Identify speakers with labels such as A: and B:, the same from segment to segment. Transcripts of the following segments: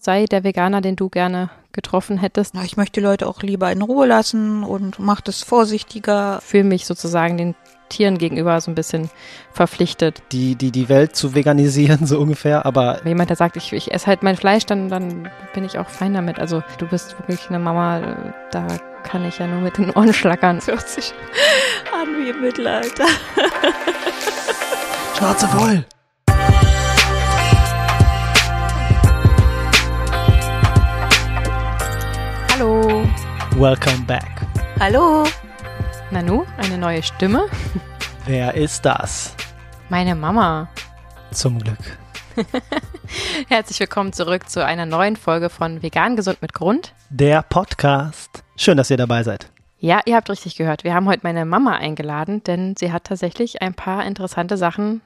A: sei der Veganer, den du gerne getroffen hättest?
B: Na, ich möchte die Leute auch lieber in Ruhe lassen und mache das vorsichtiger.
A: Fühle mich sozusagen den Tieren gegenüber so ein bisschen verpflichtet.
C: Die, die, die Welt zu veganisieren, so ungefähr, aber.
A: Wenn jemand, der sagt, ich, ich esse halt mein Fleisch, dann, dann bin ich auch fein damit. Also du bist wirklich eine Mama, da kann ich ja nur mit den Ohren schlackern.
B: Das hört sich an wie im Mittelalter.
C: Schnauze voll!
A: Hallo.
C: Welcome back.
B: Hallo.
A: Nanu, eine neue Stimme.
C: Wer ist das?
A: Meine Mama.
C: Zum Glück.
A: Herzlich willkommen zurück zu einer neuen Folge von Vegan Gesund mit Grund.
C: Der Podcast. Schön, dass ihr dabei seid.
A: Ja, ihr habt richtig gehört. Wir haben heute meine Mama eingeladen, denn sie hat tatsächlich ein paar interessante Sachen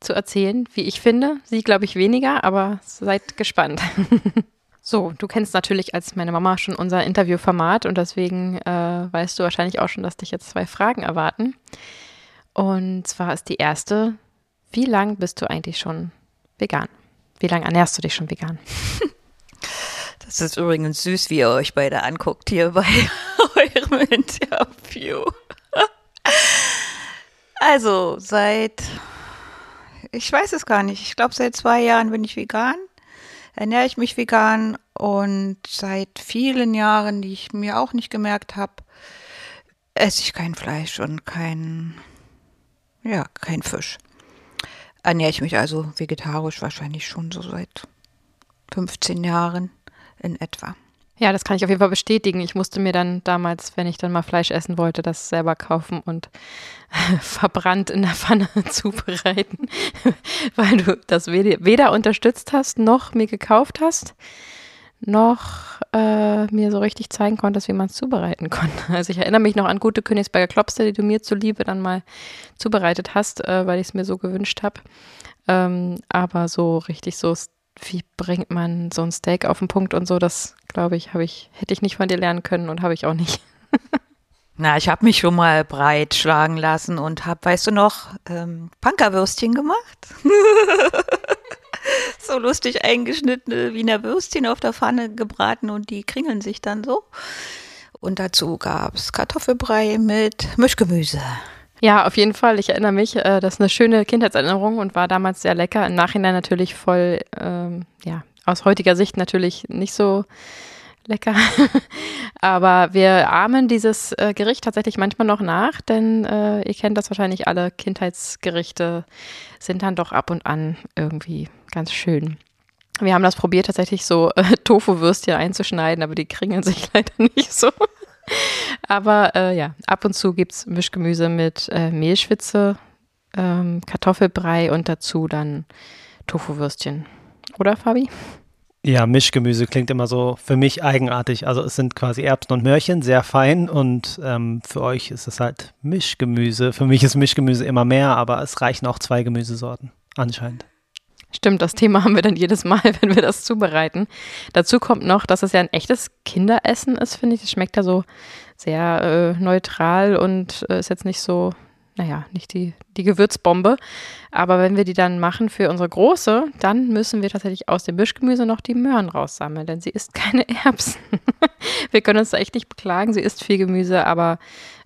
A: zu erzählen, wie ich finde. Sie, glaube ich, weniger, aber seid gespannt. So, du kennst natürlich als meine Mama schon unser Interviewformat und deswegen äh, weißt du wahrscheinlich auch schon, dass dich jetzt zwei Fragen erwarten. Und zwar ist die erste, wie lang bist du eigentlich schon vegan? Wie lange ernährst du dich schon vegan?
B: Das ist übrigens süß, wie ihr euch beide anguckt hier bei eurem Interview. Also seit, ich weiß es gar nicht, ich glaube seit zwei Jahren bin ich vegan ernähre ich mich vegan und seit vielen Jahren, die ich mir auch nicht gemerkt habe, esse ich kein Fleisch und kein, ja, kein Fisch. Ernähre ich mich also vegetarisch wahrscheinlich schon so seit 15 Jahren in etwa.
A: Ja, das kann ich auf jeden Fall bestätigen. Ich musste mir dann damals, wenn ich dann mal Fleisch essen wollte, das selber kaufen und verbrannt in der Pfanne zubereiten, weil du das weder unterstützt hast, noch mir gekauft hast, noch äh, mir so richtig zeigen konntest, wie man es zubereiten konnte. Also ich erinnere mich noch an gute Königsberger Klopste, die du mir zuliebe dann mal zubereitet hast, äh, weil ich es mir so gewünscht habe. Ähm, aber so richtig so wie bringt man so ein Steak auf den Punkt und so, das glaube ich, ich, hätte ich nicht von dir lernen können und habe ich auch nicht.
B: Na, ich habe mich schon mal breit schlagen lassen und habe, weißt du noch, ähm, Pankerwürstchen gemacht. so lustig eingeschnittene Wiener Würstchen auf der Pfanne gebraten und die kringeln sich dann so. Und dazu gab es Kartoffelbrei mit Mischgemüse.
A: Ja, auf jeden Fall. Ich erinnere mich, äh, das ist eine schöne Kindheitserinnerung und war damals sehr lecker. Im Nachhinein natürlich voll, ähm, ja, aus heutiger Sicht natürlich nicht so lecker. Aber wir ahmen dieses äh, Gericht tatsächlich manchmal noch nach, denn äh, ihr kennt das wahrscheinlich alle, Kindheitsgerichte sind dann doch ab und an irgendwie ganz schön. Wir haben das probiert, tatsächlich so äh, Tofu-Würstchen einzuschneiden, aber die kringeln sich leider nicht so. Aber äh, ja, ab und zu gibt es Mischgemüse mit äh, Mehlschwitze, ähm, Kartoffelbrei und dazu dann Tofu-Würstchen. Oder, Fabi?
C: Ja, Mischgemüse klingt immer so für mich eigenartig. Also es sind quasi Erbsen und Möhrchen, sehr fein und ähm, für euch ist es halt Mischgemüse. Für mich ist Mischgemüse immer mehr, aber es reichen auch zwei Gemüsesorten, anscheinend.
A: Stimmt, das Thema haben wir dann jedes Mal, wenn wir das zubereiten. Dazu kommt noch, dass es ja ein echtes Kinderessen ist, finde ich. Es schmeckt ja so sehr äh, neutral und äh, ist jetzt nicht so, naja, nicht die, die Gewürzbombe. Aber wenn wir die dann machen für unsere Große, dann müssen wir tatsächlich aus dem Mischgemüse noch die Möhren raussammeln, denn sie isst keine Erbsen. wir können uns da echt nicht beklagen. Sie isst viel Gemüse, aber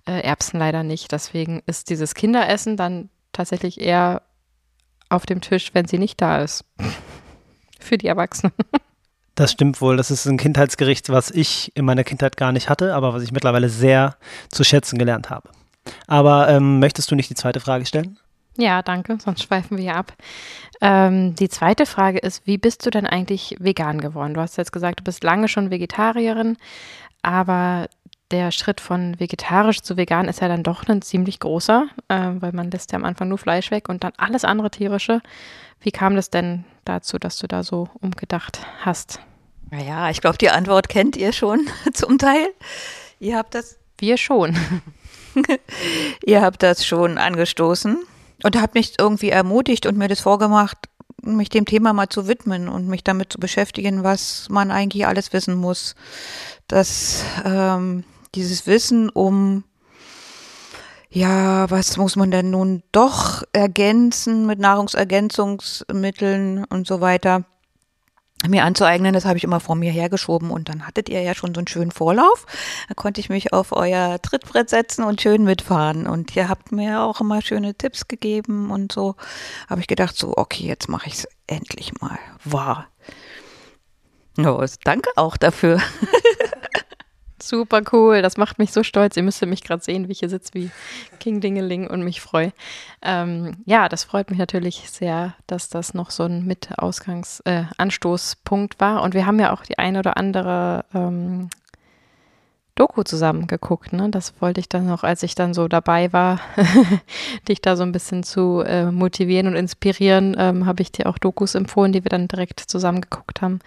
A: äh, Erbsen leider nicht. Deswegen ist dieses Kinderessen dann tatsächlich eher auf dem Tisch, wenn sie nicht da ist. Für die Erwachsenen.
C: Das stimmt wohl. Das ist ein Kindheitsgericht, was ich in meiner Kindheit gar nicht hatte, aber was ich mittlerweile sehr zu schätzen gelernt habe. Aber ähm, möchtest du nicht die zweite Frage stellen?
A: Ja, danke, sonst schweifen wir ja ab. Ähm, die zweite Frage ist, wie bist du denn eigentlich vegan geworden? Du hast jetzt gesagt, du bist lange schon Vegetarierin, aber der Schritt von vegetarisch zu vegan ist ja dann doch ein ziemlich großer, äh, weil man lässt ja am Anfang nur Fleisch weg und dann alles andere tierische. Wie kam das denn dazu, dass du da so umgedacht hast?
B: Naja, ich glaube, die Antwort kennt ihr schon zum Teil. Ihr habt das.
A: Wir schon.
B: ihr habt das schon angestoßen und habt mich irgendwie ermutigt und mir das vorgemacht, mich dem Thema mal zu widmen und mich damit zu beschäftigen, was man eigentlich alles wissen muss. Dass ähm, dieses Wissen um, ja, was muss man denn nun doch ergänzen mit Nahrungsergänzungsmitteln und so weiter, mir anzueignen, das habe ich immer vor mir hergeschoben und dann hattet ihr ja schon so einen schönen Vorlauf. Da konnte ich mich auf euer Trittbrett setzen und schön mitfahren und ihr habt mir auch immer schöne Tipps gegeben und so habe ich gedacht so, okay, jetzt mache ich es endlich mal wahr. Oh, danke auch dafür.
A: Super cool, das macht mich so stolz. Ihr müsstet mich gerade sehen, wie ich hier sitze wie King Dingeling und mich freue. Ähm, ja, das freut mich natürlich sehr, dass das noch so ein Mit-Ausgangs-, äh, war. Und wir haben ja auch die eine oder andere ähm, Doku zusammen geguckt. Ne? Das wollte ich dann noch, als ich dann so dabei war, dich da so ein bisschen zu äh, motivieren und inspirieren, ähm, habe ich dir auch Dokus empfohlen, die wir dann direkt zusammen geguckt haben.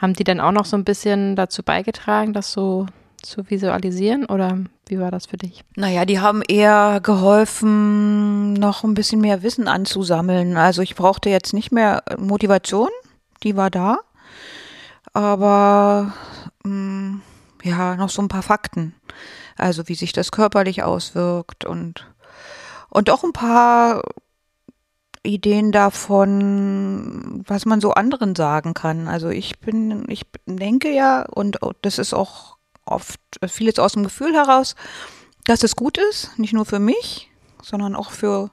A: Haben die dann auch noch so ein bisschen dazu beigetragen, dass so zu visualisieren oder wie war das für dich?
B: Naja, die haben eher geholfen, noch ein bisschen mehr Wissen anzusammeln. Also ich brauchte jetzt nicht mehr Motivation, die war da, aber mh, mm, ja, noch so ein paar Fakten. Also wie sich das körperlich auswirkt und, und auch ein paar Ideen davon, was man so anderen sagen kann. Also ich bin, ich denke ja, und das ist auch oft vieles aus dem Gefühl heraus, dass es gut ist, nicht nur für mich, sondern auch für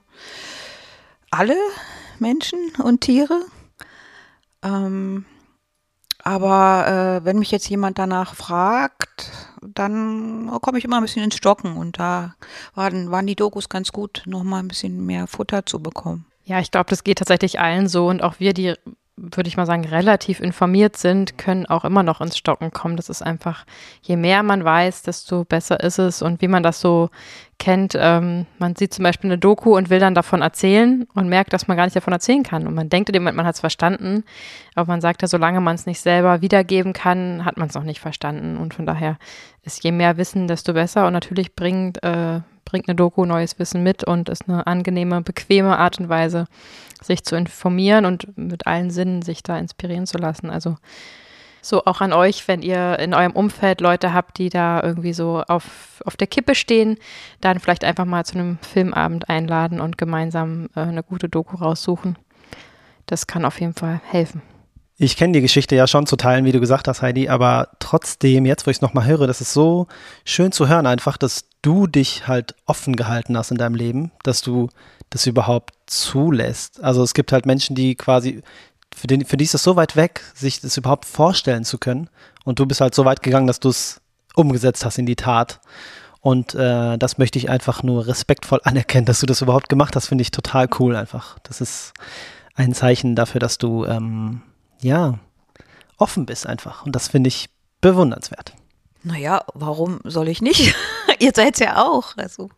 B: alle Menschen und Tiere. Ähm, aber äh, wenn mich jetzt jemand danach fragt, dann komme ich immer ein bisschen ins Stocken und da waren, waren die Dokus ganz gut, nochmal ein bisschen mehr Futter zu bekommen.
A: Ja, ich glaube, das geht tatsächlich allen so und auch wir, die würde ich mal sagen, relativ informiert sind, können auch immer noch ins Stocken kommen. Das ist einfach, je mehr man weiß, desto besser ist es. Und wie man das so kennt, ähm, man sieht zum Beispiel eine Doku und will dann davon erzählen und merkt, dass man gar nicht davon erzählen kann. Und man denkt in dem Moment, man hat es verstanden, aber man sagt ja, solange man es nicht selber wiedergeben kann, hat man es noch nicht verstanden. Und von daher ist je mehr Wissen, desto besser. Und natürlich bringt, äh, bringt eine Doku neues Wissen mit und ist eine angenehme, bequeme Art und Weise, sich zu informieren und mit allen Sinnen sich da inspirieren zu lassen. Also so auch an euch, wenn ihr in eurem Umfeld Leute habt, die da irgendwie so auf, auf der Kippe stehen, dann vielleicht einfach mal zu einem Filmabend einladen und gemeinsam äh, eine gute Doku raussuchen. Das kann auf jeden Fall helfen.
C: Ich kenne die Geschichte ja schon zu teilen, wie du gesagt hast, Heidi, aber trotzdem, jetzt wo ich es nochmal höre, das ist so schön zu hören einfach, dass du dich halt offen gehalten hast in deinem Leben, dass du das überhaupt zulässt. Also es gibt halt Menschen, die quasi, für, den, für die ist es so weit weg, sich das überhaupt vorstellen zu können. Und du bist halt so weit gegangen, dass du es umgesetzt hast in die Tat. Und äh, das möchte ich einfach nur respektvoll anerkennen, dass du das überhaupt gemacht hast, finde ich total cool einfach. Das ist ein Zeichen dafür, dass du, ähm, ja, offen bist einfach. Und das finde ich bewundernswert.
B: Naja, warum soll ich nicht? Ihr seid ja auch. Also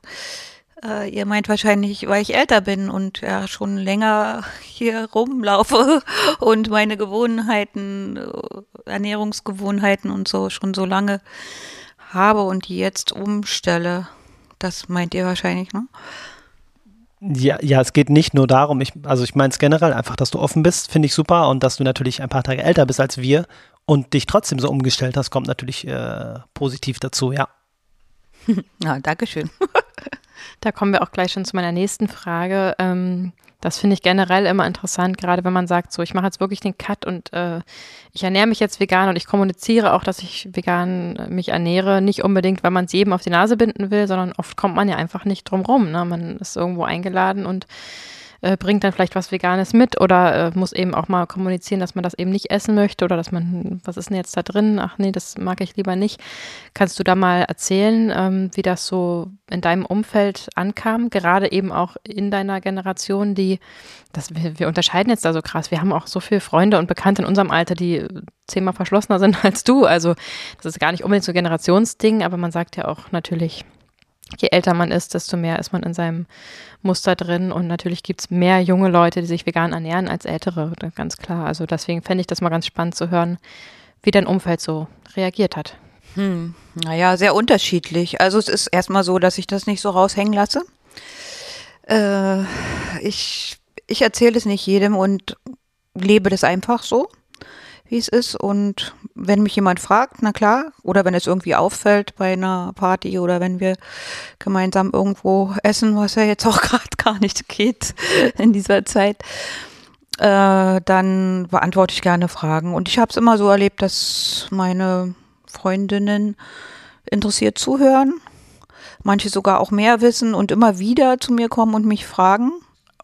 B: äh, ihr meint wahrscheinlich, weil ich älter bin und ja schon länger hier rumlaufe und meine Gewohnheiten, äh, Ernährungsgewohnheiten und so schon so lange habe und die jetzt umstelle. Das meint ihr wahrscheinlich, ne?
C: Ja, ja, es geht nicht nur darum, ich, also ich meine es generell einfach, dass du offen bist, finde ich super und dass du natürlich ein paar Tage älter bist als wir und dich trotzdem so umgestellt hast, kommt natürlich äh, positiv dazu, ja.
B: Ja, danke schön.
A: Da kommen wir auch gleich schon zu meiner nächsten Frage. Ähm, das finde ich generell immer interessant, gerade wenn man sagt, so, ich mache jetzt wirklich den Cut und äh, ich ernähre mich jetzt vegan und ich kommuniziere auch, dass ich vegan äh, mich ernähre. Nicht unbedingt, weil man es jedem auf die Nase binden will, sondern oft kommt man ja einfach nicht drum rum. Ne? Man ist irgendwo eingeladen und äh, bringt dann vielleicht was Veganes mit oder äh, muss eben auch mal kommunizieren, dass man das eben nicht essen möchte oder dass man, was ist denn jetzt da drin? Ach nee, das mag ich lieber nicht. Kannst du da mal erzählen, ähm, wie das so in deinem Umfeld ankam, gerade eben auch in deiner Generation, die, das, wir, wir unterscheiden jetzt da so krass. Wir haben auch so viele Freunde und Bekannte in unserem Alter, die zehnmal verschlossener sind als du. Also das ist gar nicht unbedingt so ein Generationsding, aber man sagt ja auch natürlich, je älter man ist, desto mehr ist man in seinem Muster drin. Und natürlich gibt es mehr junge Leute, die sich vegan ernähren, als ältere, ganz klar. Also deswegen fände ich das mal ganz spannend zu hören, wie dein Umfeld so reagiert hat.
B: Hm, naja, sehr unterschiedlich. Also es ist erstmal so, dass ich das nicht so raushängen lasse. Äh, ich ich erzähle es nicht jedem und lebe das einfach so wie es ist. Und wenn mich jemand fragt, na klar, oder wenn es irgendwie auffällt bei einer Party oder wenn wir gemeinsam irgendwo essen, was ja jetzt auch gerade gar nicht geht in dieser Zeit, äh, dann beantworte ich gerne Fragen. Und ich habe es immer so erlebt, dass meine Freundinnen interessiert zuhören, manche sogar auch mehr wissen und immer wieder zu mir kommen und mich fragen.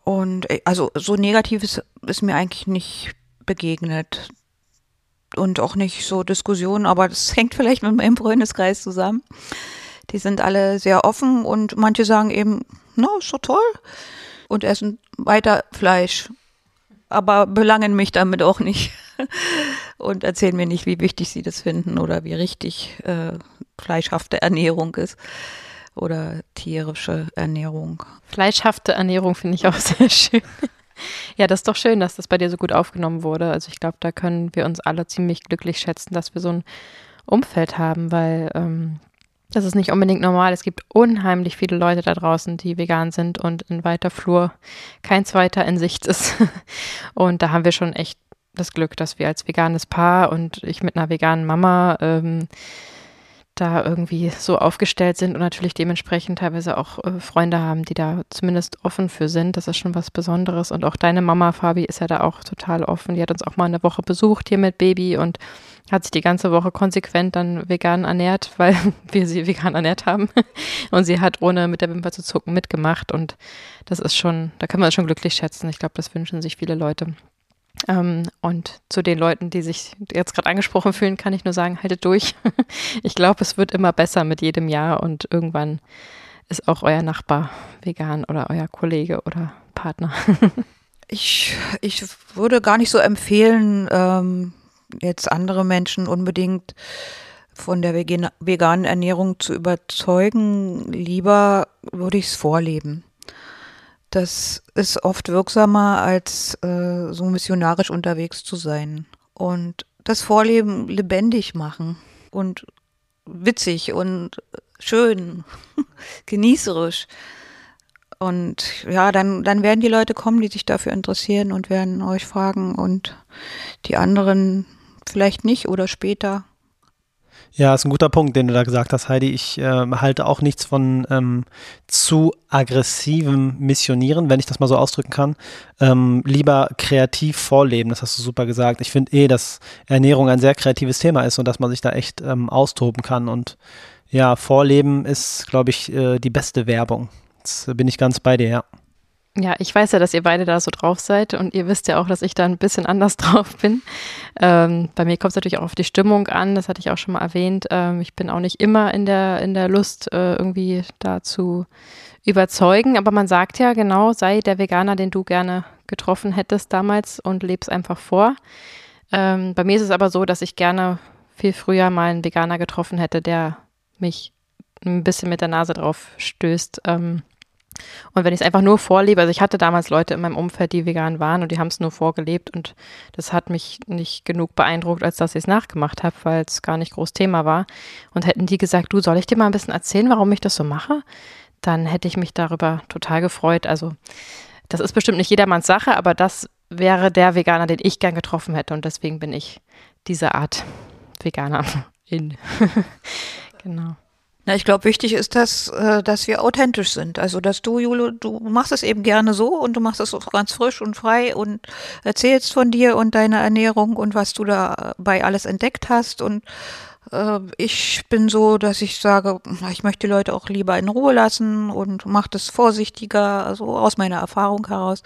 B: Und äh, also so Negatives ist mir eigentlich nicht begegnet. Und auch nicht so Diskussionen, aber das hängt vielleicht mit meinem Freundeskreis zusammen. Die sind alle sehr offen und manche sagen eben, no, ist so toll und essen weiter Fleisch, aber belangen mich damit auch nicht und erzählen mir nicht, wie wichtig sie das finden oder wie richtig äh, fleischhafte Ernährung ist oder tierische Ernährung.
A: Fleischhafte Ernährung finde ich auch sehr schön. Ja, das ist doch schön, dass das bei dir so gut aufgenommen wurde. Also ich glaube, da können wir uns alle ziemlich glücklich schätzen, dass wir so ein Umfeld haben, weil ähm, das ist nicht unbedingt normal. Es gibt unheimlich viele Leute da draußen, die vegan sind und in weiter Flur kein zweiter in Sicht ist. Und da haben wir schon echt das Glück, dass wir als veganes Paar und ich mit einer veganen Mama ähm, da irgendwie so aufgestellt sind und natürlich dementsprechend teilweise auch äh, Freunde haben, die da zumindest offen für sind. Das ist schon was Besonderes. Und auch deine Mama, Fabi, ist ja da auch total offen. Die hat uns auch mal eine Woche besucht hier mit Baby und hat sich die ganze Woche konsequent dann vegan ernährt, weil wir sie vegan ernährt haben. Und sie hat ohne mit der Wimper zu zucken mitgemacht. Und das ist schon, da kann man schon glücklich schätzen. Ich glaube, das wünschen sich viele Leute. Ähm, und zu den Leuten, die sich jetzt gerade angesprochen fühlen, kann ich nur sagen, haltet durch. ich glaube, es wird immer besser mit jedem Jahr und irgendwann ist auch euer Nachbar vegan oder euer Kollege oder Partner.
B: ich, ich würde gar nicht so empfehlen, ähm, jetzt andere Menschen unbedingt von der veganen Ernährung zu überzeugen. Lieber würde ich es vorleben. Das ist oft wirksamer, als äh, so missionarisch unterwegs zu sein. Und das Vorleben lebendig machen und witzig und schön, genießerisch. Und ja, dann, dann werden die Leute kommen, die sich dafür interessieren und werden euch fragen und die anderen vielleicht nicht oder später.
C: Ja, ist ein guter Punkt, den du da gesagt hast, Heidi. Ich äh, halte auch nichts von ähm, zu aggressivem Missionieren, wenn ich das mal so ausdrücken kann. Ähm, lieber kreativ vorleben, das hast du super gesagt. Ich finde eh, dass Ernährung ein sehr kreatives Thema ist und dass man sich da echt ähm, austoben kann. Und ja, Vorleben ist, glaube ich, äh, die beste Werbung. Jetzt bin ich ganz bei dir, ja.
A: Ja, ich weiß ja, dass ihr beide da so drauf seid und ihr wisst ja auch, dass ich da ein bisschen anders drauf bin. Ähm, bei mir kommt es natürlich auch auf die Stimmung an, das hatte ich auch schon mal erwähnt. Ähm, ich bin auch nicht immer in der, in der Lust, äh, irgendwie da zu überzeugen, aber man sagt ja genau, sei der Veganer, den du gerne getroffen hättest damals und lebst einfach vor. Ähm, bei mir ist es aber so, dass ich gerne viel früher mal einen Veganer getroffen hätte, der mich ein bisschen mit der Nase drauf stößt. Ähm, und wenn ich es einfach nur vorlebe, also ich hatte damals Leute in meinem Umfeld, die vegan waren und die haben es nur vorgelebt und das hat mich nicht genug beeindruckt, als dass ich es nachgemacht habe, weil es gar nicht groß Thema war. Und hätten die gesagt, du, soll ich dir mal ein bisschen erzählen, warum ich das so mache? Dann hätte ich mich darüber total gefreut. Also das ist bestimmt nicht jedermanns Sache, aber das wäre der Veganer, den ich gern getroffen hätte und deswegen bin ich diese Art Veganer in. genau.
B: Na, ich glaube, wichtig ist, dass, äh, dass wir authentisch sind. Also, dass du, Jule, du machst es eben gerne so und du machst es auch ganz frisch und frei und erzählst von dir und deiner Ernährung und was du dabei alles entdeckt hast. Und äh, ich bin so, dass ich sage, ich möchte die Leute auch lieber in Ruhe lassen und mach das vorsichtiger, also aus meiner Erfahrung heraus.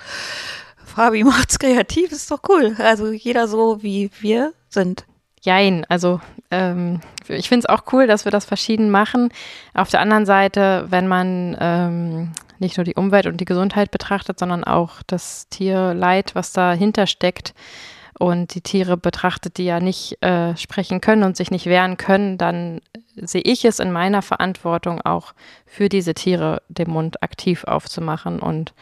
B: Fabi macht's kreativ, ist doch cool. Also jeder so, wie wir sind.
A: Jein, also ähm, ich finde es auch cool, dass wir das verschieden machen. Auf der anderen Seite, wenn man ähm, nicht nur die Umwelt und die Gesundheit betrachtet, sondern auch das Tierleid, was dahinter steckt und die Tiere betrachtet, die ja nicht äh, sprechen können und sich nicht wehren können, dann sehe ich es in meiner Verantwortung auch für diese Tiere den Mund aktiv aufzumachen und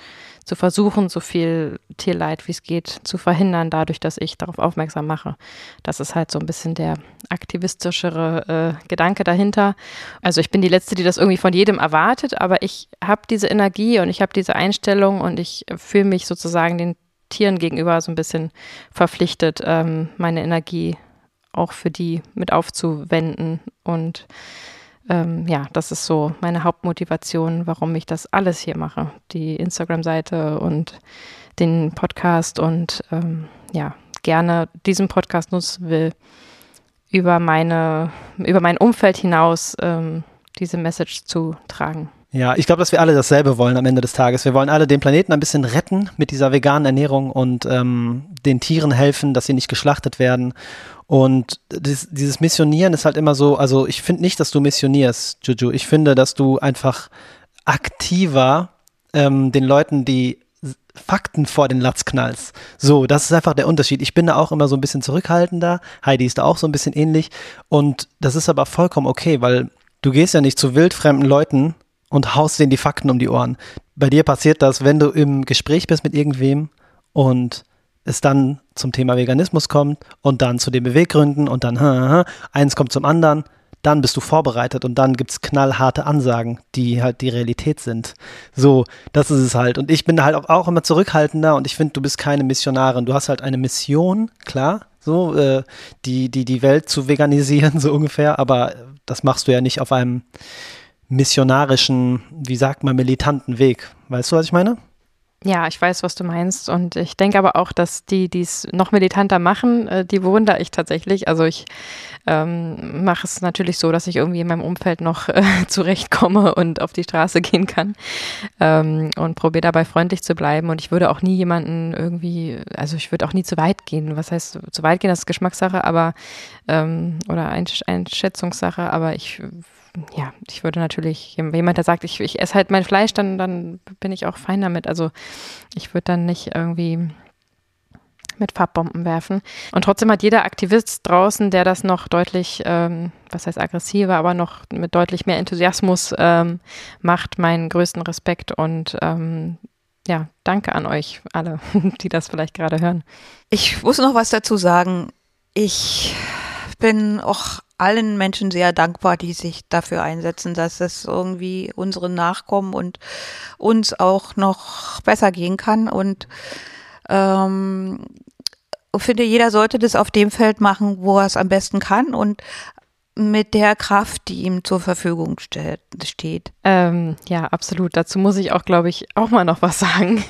A: zu versuchen, so viel Tierleid wie es geht zu verhindern, dadurch, dass ich darauf aufmerksam mache. Das ist halt so ein bisschen der aktivistischere äh, Gedanke dahinter. Also ich bin die Letzte, die das irgendwie von jedem erwartet, aber ich habe diese Energie und ich habe diese Einstellung und ich fühle mich sozusagen den Tieren gegenüber so ein bisschen verpflichtet, ähm, meine Energie auch für die mit aufzuwenden und ähm, ja, das ist so meine Hauptmotivation, warum ich das alles hier mache. Die Instagram-Seite und den Podcast und ähm, ja, gerne diesen Podcast nutzen will, über meine, über mein Umfeld hinaus ähm, diese Message zu tragen.
C: Ja, ich glaube, dass wir alle dasselbe wollen am Ende des Tages. Wir wollen alle den Planeten ein bisschen retten mit dieser veganen Ernährung und ähm, den Tieren helfen, dass sie nicht geschlachtet werden. Und dieses, dieses Missionieren ist halt immer so, also ich finde nicht, dass du missionierst, Juju. Ich finde, dass du einfach aktiver ähm, den Leuten die Fakten vor den Latz knallst. So, das ist einfach der Unterschied. Ich bin da auch immer so ein bisschen zurückhaltender. Heidi ist da auch so ein bisschen ähnlich. Und das ist aber vollkommen okay, weil du gehst ja nicht zu wildfremden Leuten und haust denen die Fakten um die Ohren. Bei dir passiert das, wenn du im Gespräch bist mit irgendwem und es dann zum Thema Veganismus kommt und dann zu den Beweggründen und dann eins kommt zum anderen, dann bist du vorbereitet und dann gibt es knallharte Ansagen, die halt die Realität sind. So, das ist es halt. Und ich bin halt auch immer zurückhaltender und ich finde, du bist keine Missionarin. Du hast halt eine Mission, klar, so, äh, die, die, die Welt zu veganisieren, so ungefähr, aber das machst du ja nicht auf einem missionarischen, wie sagt man, militanten Weg. Weißt du, was ich meine?
A: Ja, ich weiß, was du meinst. Und ich denke aber auch, dass die, die es noch militanter machen, äh, die bewundere ich tatsächlich. Also ich ähm, mache es natürlich so, dass ich irgendwie in meinem Umfeld noch äh, zurechtkomme und auf die Straße gehen kann ähm, und probiere dabei freundlich zu bleiben. Und ich würde auch nie jemanden irgendwie, also ich würde auch nie zu weit gehen. Was heißt zu weit gehen? Das ist Geschmackssache, aber ähm, oder Einschätzungssache. Aber ich ja, ich würde natürlich, jemand, der sagt, ich, ich esse halt mein Fleisch, dann, dann bin ich auch fein damit. Also ich würde dann nicht irgendwie mit Farbbomben werfen. Und trotzdem hat jeder Aktivist draußen, der das noch deutlich, ähm, was heißt aggressiver, aber noch mit deutlich mehr Enthusiasmus ähm, macht, meinen größten Respekt und ähm, ja, danke an euch alle, die das vielleicht gerade hören.
B: Ich muss noch was dazu sagen. Ich bin auch allen Menschen sehr dankbar, die sich dafür einsetzen, dass es irgendwie unseren Nachkommen und uns auch noch besser gehen kann. Und ähm, finde, jeder sollte das auf dem Feld machen, wo er es am besten kann und mit der Kraft, die ihm zur Verfügung steht.
A: Ähm, ja, absolut. Dazu muss ich auch, glaube ich, auch mal noch was sagen.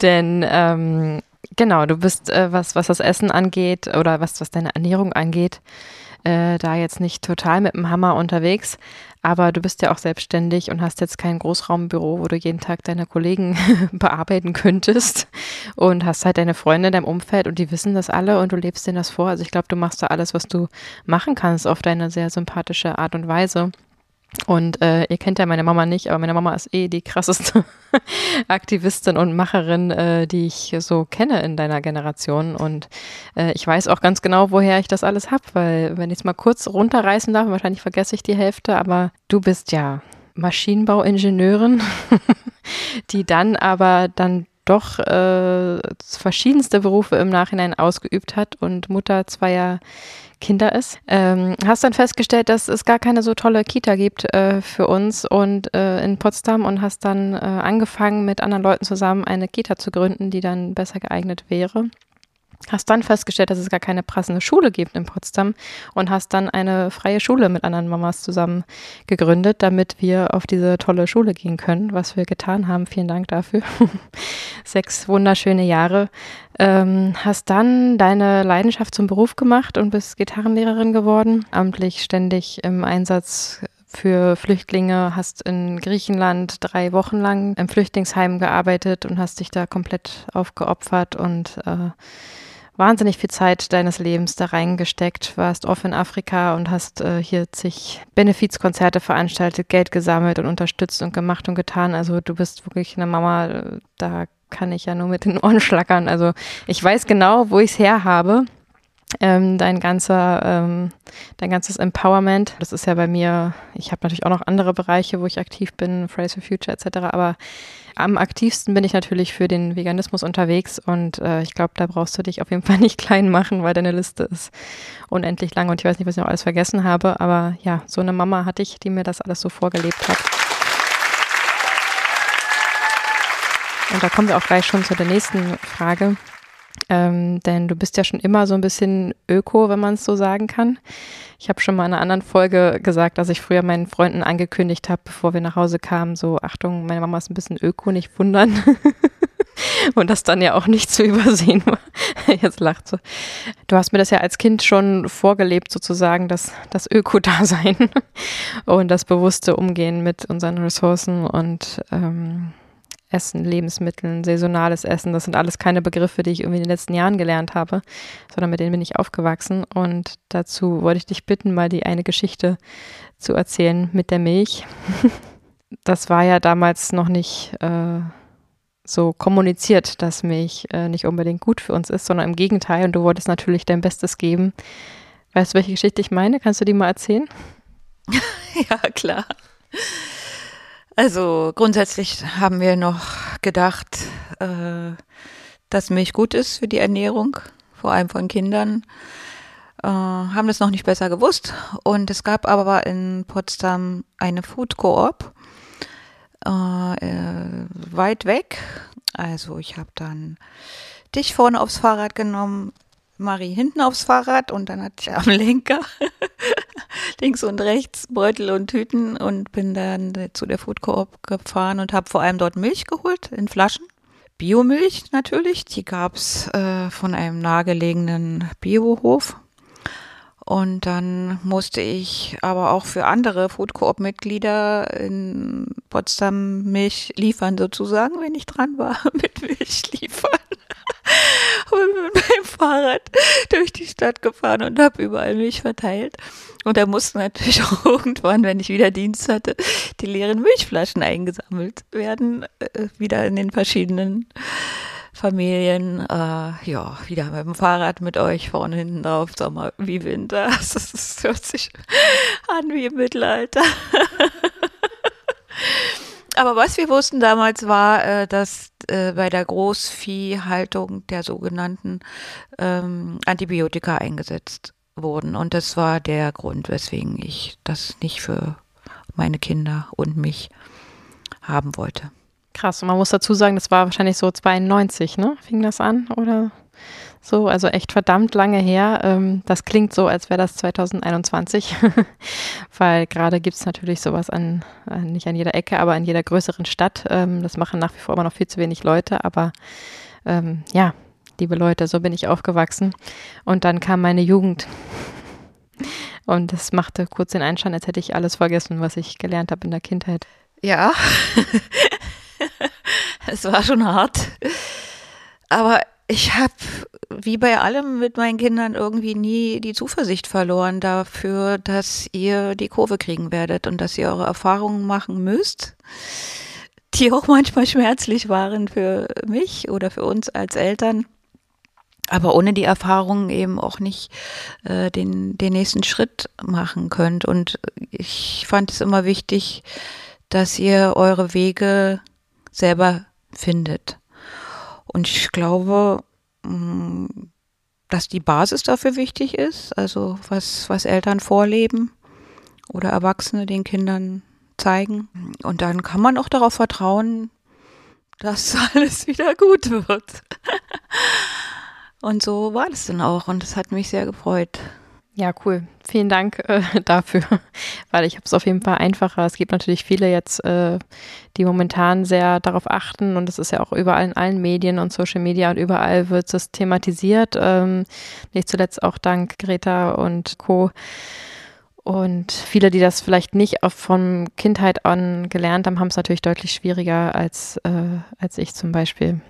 A: Denn ähm, genau, du bist, äh, was, was das Essen angeht oder was, was deine Ernährung angeht, äh, da jetzt nicht total mit dem Hammer unterwegs, aber du bist ja auch selbstständig und hast jetzt kein Großraumbüro, wo du jeden Tag deine Kollegen bearbeiten könntest und hast halt deine Freunde in deinem Umfeld und die wissen das alle und du lebst denen das vor. Also ich glaube, du machst da alles, was du machen kannst auf deine sehr sympathische Art und Weise. Und äh, ihr kennt ja meine Mama nicht, aber meine Mama ist eh die krasseste Aktivistin und Macherin, äh, die ich so kenne in deiner Generation. Und äh, ich weiß auch ganz genau, woher ich das alles hab, weil wenn ich es mal kurz runterreißen darf, wahrscheinlich vergesse ich die Hälfte, aber du bist ja Maschinenbauingenieurin, die dann aber dann doch äh, verschiedenste Berufe im Nachhinein ausgeübt hat und Mutter zweier Kinder ist. Ähm, hast dann festgestellt, dass es gar keine so tolle Kita gibt äh, für uns und äh, in Potsdam und hast dann äh, angefangen mit anderen Leuten zusammen eine Kita zu gründen, die dann besser geeignet wäre hast dann festgestellt, dass es gar keine passende Schule gibt in Potsdam und hast dann eine freie Schule mit anderen Mamas zusammen gegründet, damit wir auf diese tolle Schule gehen können, was wir getan haben. Vielen Dank dafür. Sechs wunderschöne Jahre. Ähm, hast dann deine Leidenschaft zum Beruf gemacht und bist Gitarrenlehrerin geworden, amtlich ständig im Einsatz für Flüchtlinge, hast in Griechenland drei Wochen lang im Flüchtlingsheim gearbeitet und hast dich da komplett aufgeopfert und äh, wahnsinnig viel Zeit deines Lebens da reingesteckt, warst oft in Afrika und hast äh, hier zig Benefizkonzerte veranstaltet, Geld gesammelt und unterstützt und gemacht und getan. Also du bist wirklich eine Mama, da kann ich ja nur mit den Ohren schlackern. Also ich weiß genau, wo ich es her habe. Ähm, dein ganzer, ähm, dein ganzes Empowerment. Das ist ja bei mir, ich habe natürlich auch noch andere Bereiche, wo ich aktiv bin, Fridays for Future etc., aber am aktivsten bin ich natürlich für den Veganismus unterwegs und äh, ich glaube, da brauchst du dich auf jeden Fall nicht klein machen, weil deine Liste ist unendlich lang und ich weiß nicht, was ich noch alles vergessen habe, aber ja, so eine Mama hatte ich, die mir das alles so vorgelebt hat. Und da kommen wir auch gleich schon zu der nächsten Frage. Ähm, denn du bist ja schon immer so ein bisschen öko, wenn man es so sagen kann. Ich habe schon mal in einer anderen Folge gesagt, dass ich früher meinen Freunden angekündigt habe, bevor wir nach Hause kamen, so Achtung, meine Mama ist ein bisschen öko, nicht wundern. Und das dann ja auch nicht zu übersehen war. Jetzt lacht sie. Du hast mir das ja als Kind schon vorgelebt, sozusagen, das, das Öko-Dasein und das bewusste Umgehen mit unseren Ressourcen und ähm, Essen, Lebensmitteln, saisonales Essen. Das sind alles keine Begriffe, die ich irgendwie in den letzten Jahren gelernt habe, sondern mit denen bin ich aufgewachsen. Und dazu wollte ich dich bitten, mal die eine Geschichte zu erzählen mit der Milch. Das war ja damals noch nicht. Äh, so kommuniziert, dass Milch äh, nicht unbedingt gut für uns ist, sondern im Gegenteil. Und du wolltest natürlich dein Bestes geben. Weißt du, welche Geschichte ich meine? Kannst du die mal erzählen?
B: ja, klar. Also grundsätzlich haben wir noch gedacht, äh, dass Milch gut ist für die Ernährung, vor allem von Kindern. Äh, haben das noch nicht besser gewusst. Und es gab aber in Potsdam eine Food Coop äh, äh, weit weg. Also ich habe dann dich vorne aufs Fahrrad genommen, Marie hinten aufs Fahrrad und dann hatte ich am Lenker links und rechts Beutel und Tüten und bin dann zu der Food Coop gefahren und habe vor allem dort Milch geholt in Flaschen. Biomilch natürlich, die gab's äh, von einem nahegelegenen Biohof. Und dann musste ich aber auch für andere Food Coop-Mitglieder in Potsdam Milch liefern, sozusagen, wenn ich dran war, mit Milch liefern. Und mit meinem Fahrrad durch die Stadt gefahren und habe überall Milch verteilt. Und da mussten natürlich auch irgendwann, wenn ich wieder Dienst hatte, die leeren Milchflaschen eingesammelt werden, äh, wieder in den verschiedenen Familien, äh, ja, wieder mit dem Fahrrad mit euch vorne hinten drauf, Sommer wie Winter. Das, das hört sich an wie im Mittelalter. Aber was wir wussten damals war, äh, dass äh, bei der Großviehhaltung der sogenannten ähm, Antibiotika eingesetzt wurden. Und das war der Grund, weswegen ich das nicht für meine Kinder und mich haben wollte.
A: Krass, und man muss dazu sagen, das war wahrscheinlich so 92, ne? Fing das an oder so? Also echt verdammt lange her. Ähm, das klingt so, als wäre das 2021, weil gerade gibt es natürlich sowas an, nicht an jeder Ecke, aber in jeder größeren Stadt. Ähm, das machen nach wie vor immer noch viel zu wenig Leute, aber ähm, ja, liebe Leute, so bin ich aufgewachsen. Und dann kam meine Jugend. Und das machte kurz den Einschein, als hätte ich alles vergessen, was ich gelernt habe in der Kindheit.
B: Ja, es war schon hart. Aber ich habe, wie bei allem mit meinen Kindern, irgendwie nie die Zuversicht verloren dafür, dass ihr die Kurve kriegen werdet und dass ihr eure Erfahrungen machen müsst, die auch manchmal schmerzlich waren für mich oder für uns als Eltern. Aber ohne die Erfahrungen eben auch nicht äh, den, den nächsten Schritt machen könnt. Und ich fand es immer wichtig, dass ihr eure Wege selber findet. Und ich glaube, mm, dass die Basis dafür wichtig ist, also was, was Eltern vorleben oder Erwachsene den Kindern zeigen. Und dann kann man auch darauf vertrauen, dass alles wieder gut wird. Und so war das dann auch und das hat mich sehr gefreut.
A: Ja, cool. Vielen Dank äh, dafür, weil ich habe es auf jeden Fall einfacher. Es gibt natürlich viele jetzt, äh, die momentan sehr darauf achten und es ist ja auch überall in allen Medien und Social Media und überall wird es thematisiert. Ähm, nicht zuletzt auch dank Greta und Co. Und viele, die das vielleicht nicht von Kindheit an gelernt haben, haben es natürlich deutlich schwieriger als, äh, als ich zum Beispiel,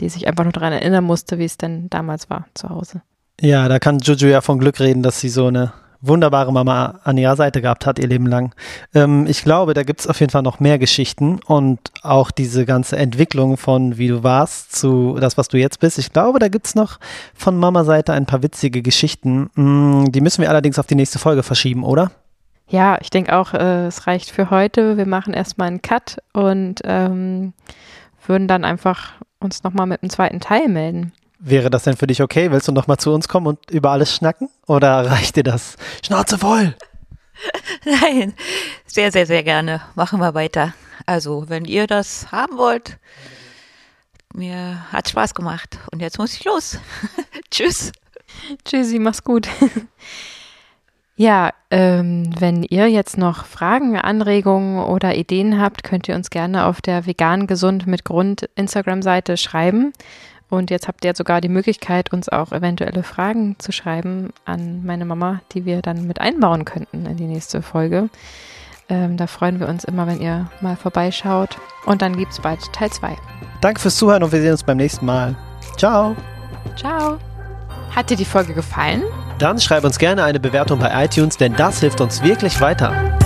A: die sich einfach nur daran erinnern musste, wie es denn damals war zu Hause.
C: Ja, da kann Juju ja von Glück reden, dass sie so eine wunderbare Mama an ihrer Seite gehabt hat, ihr Leben lang. Ähm, ich glaube, da gibt es auf jeden Fall noch mehr Geschichten und auch diese ganze Entwicklung von wie du warst zu das, was du jetzt bist. Ich glaube, da gibt es noch von Mama-Seite ein paar witzige Geschichten. Mm, die müssen wir allerdings auf die nächste Folge verschieben, oder?
A: Ja, ich denke auch, äh, es reicht für heute. Wir machen erstmal einen Cut und ähm, würden dann einfach uns nochmal mit einem zweiten Teil melden.
C: Wäre das denn für dich okay? Willst du noch mal zu uns kommen und über alles schnacken? Oder reicht dir das? Schnauze voll!
B: Nein, sehr, sehr, sehr gerne. Machen wir weiter. Also, wenn ihr das haben wollt, mir hat Spaß gemacht. Und jetzt muss ich los. Tschüss.
A: Tschüssi, mach's gut. Ja, ähm, wenn ihr jetzt noch Fragen, Anregungen oder Ideen habt, könnt ihr uns gerne auf der Vegan Gesund mit Grund Instagram-Seite schreiben. Und jetzt habt ihr sogar die Möglichkeit, uns auch eventuelle Fragen zu schreiben an meine Mama, die wir dann mit einbauen könnten in die nächste Folge. Ähm, da freuen wir uns immer, wenn ihr mal vorbeischaut. Und dann gibt es bald Teil 2.
C: Danke fürs Zuhören und wir sehen uns beim nächsten Mal. Ciao.
A: Ciao. Hat dir die Folge gefallen?
C: Dann schreib uns gerne eine Bewertung bei iTunes, denn das hilft uns wirklich weiter.